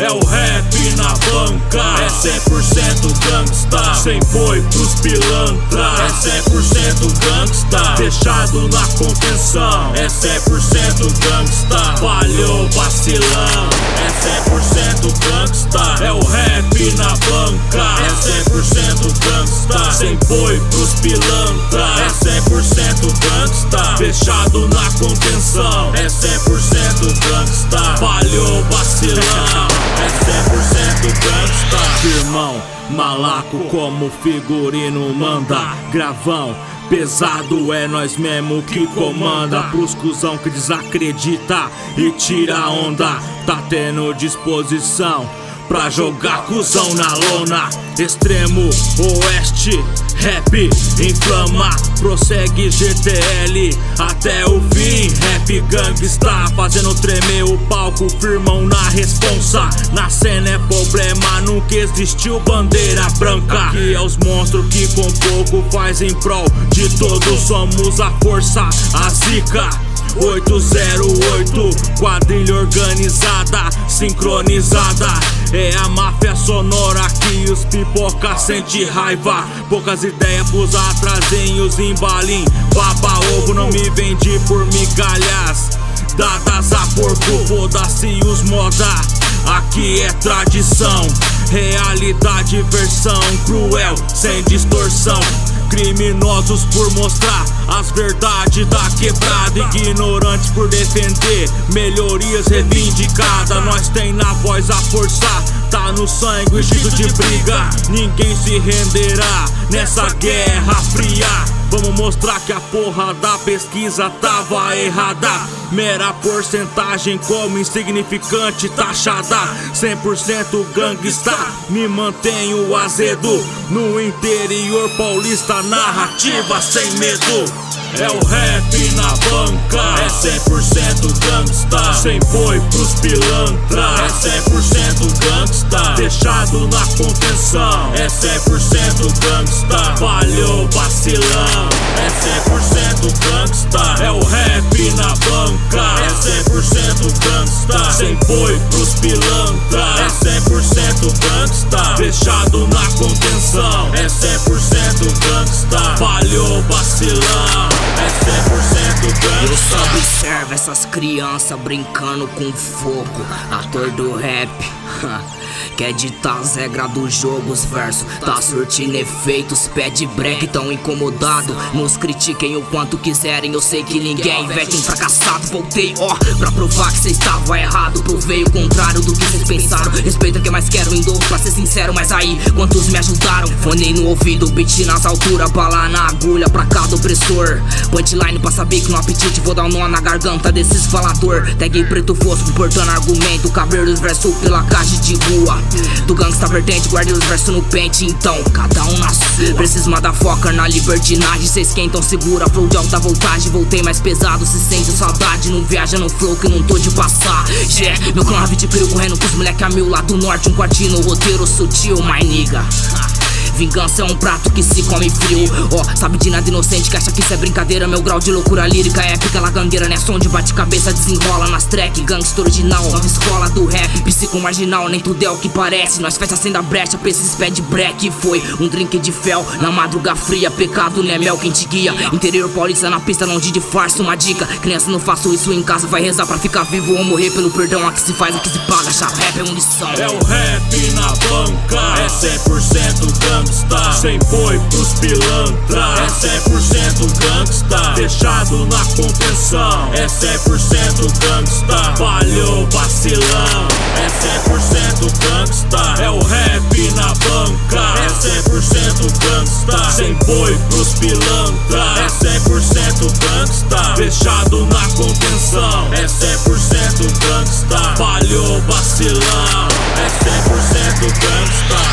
É o rap na banca, é 100% gangsta. Sem boi pros pilantra, é 100% gangsta. Fechado na contenção, é 100% gangsta. Falhou vacilão, é 100% gangsta. É o rap na banca, é 100% gangsta. Sem boi pros pilantra, é 100% gangsta. Fechado na contenção, é 100% gangsta. Falhou vacilão, é 100% gangsta. Irmão, malaco como figurino manda. Gravão, pesado é nós mesmo que comanda. Pros cuzão que desacredita e tira onda. Tá tendo disposição pra jogar cuzão na lona. Extremo oeste, rap inflama, prossegue GTL até o fim. Rap gangsta fazendo tremer o palco, firmão na responsa. Na cena é problema, nunca existiu bandeira branca. Aqui é os monstros que com pouco faz em prol de todos. Somos a força, a zica. 808, quadrilha organizada, sincronizada. É a máfia sonora que os pipoca sente raiva. Poucas ideias pros atrasinhos embalim. Baba ovo não me vende por migalhas. Dadas a porco, foda-se os moda. Aqui é tradição, realidade, versão cruel, sem distorção. Criminosos por mostrar as verdades da quebrada, ignorantes por defender melhorias reivindicadas. Nós tem na voz a força, tá no sangue o de briga. Ninguém se renderá nessa guerra fria. Vamos mostrar que a porra da pesquisa tava errada. Mera porcentagem como insignificante taxada. 100% gangsta, me mantenho azedo. No interior paulista, narrativa sem medo. É o rap na banca, é 100% gangsta. Sem boi pros pilantra, é 100% gangsta. Fechado na contenção, é 100% gangsta. Falhou vacilão, é 100% gangsta. É o rap na banca, é 100% gangsta. Sem boi pros pilantra, é 100% gangsta. Fechado na contenção, é 100% gangsta. Falhou vacilão. É 100% Eu gangsta só observo essas crianças brincando com fogo. Ator do rap. Quer ditar as regras do jogo, os versos. Tá surtindo efeitos, pede break, tão incomodado. Nos critiquem o quanto quiserem, eu sei que ninguém investe. um fracassado Voltei, ó, pra provar que cê estava errado. Provei o contrário do que vocês pensaram. Respeita que mais quero em dobro, pra ser sincero Mas aí, quantos me ajudaram? Fone no ouvido, beat nas alturas Bala na agulha pra cada opressor. Punchline pra saber que no apetite Vou dar um nó na garganta desses falador. Tag preto fosco, portando argumento Cabreiro dos versos pela caixa de rua. Do gangsta vertente, guardei os versos no pente Então, cada um na sua. Preciso motherfucker na libertinagem Cês esquentam, segura, flow de alta voltagem. Voltei mais pesado, se sente saudade. Não viaja no flow que não tô de passar. Yeah. Meu clã de peru correndo com os moleque a mil Lá do norte, um quartinho, roteiro sutil, my nigga. Vingança é um prato que se come frio. Ó, oh, sabe de nada inocente que acha que isso é brincadeira. Meu grau de loucura lírica é épica, lagangueira, né? Som de bate-cabeça desenrola nas track. Gangster original, nova escola do Psico marginal, nem tudo é o que parece. Nós fecha sem dar brecha pra esses pé de break. Foi um drink de fel na madruga fria. Pecado, né? Mel quem te guia. Interior paulista na pista, longe de farsa. Uma dica: criança, não faço isso em casa. Vai rezar pra ficar vivo ou morrer pelo perdão. Aqui se faz, aqui se paga. Chá rap é munição. É o rap na banca, é 100% gangsta. Sem boi pros pilantra, é 100% gangsta. Fechado na contenção, é 100% gangsta. Boi pros pilantra, é 100% gangsta. Fechado na contenção, é 100% gangsta. Falhou vacilão, é 100% gangsta.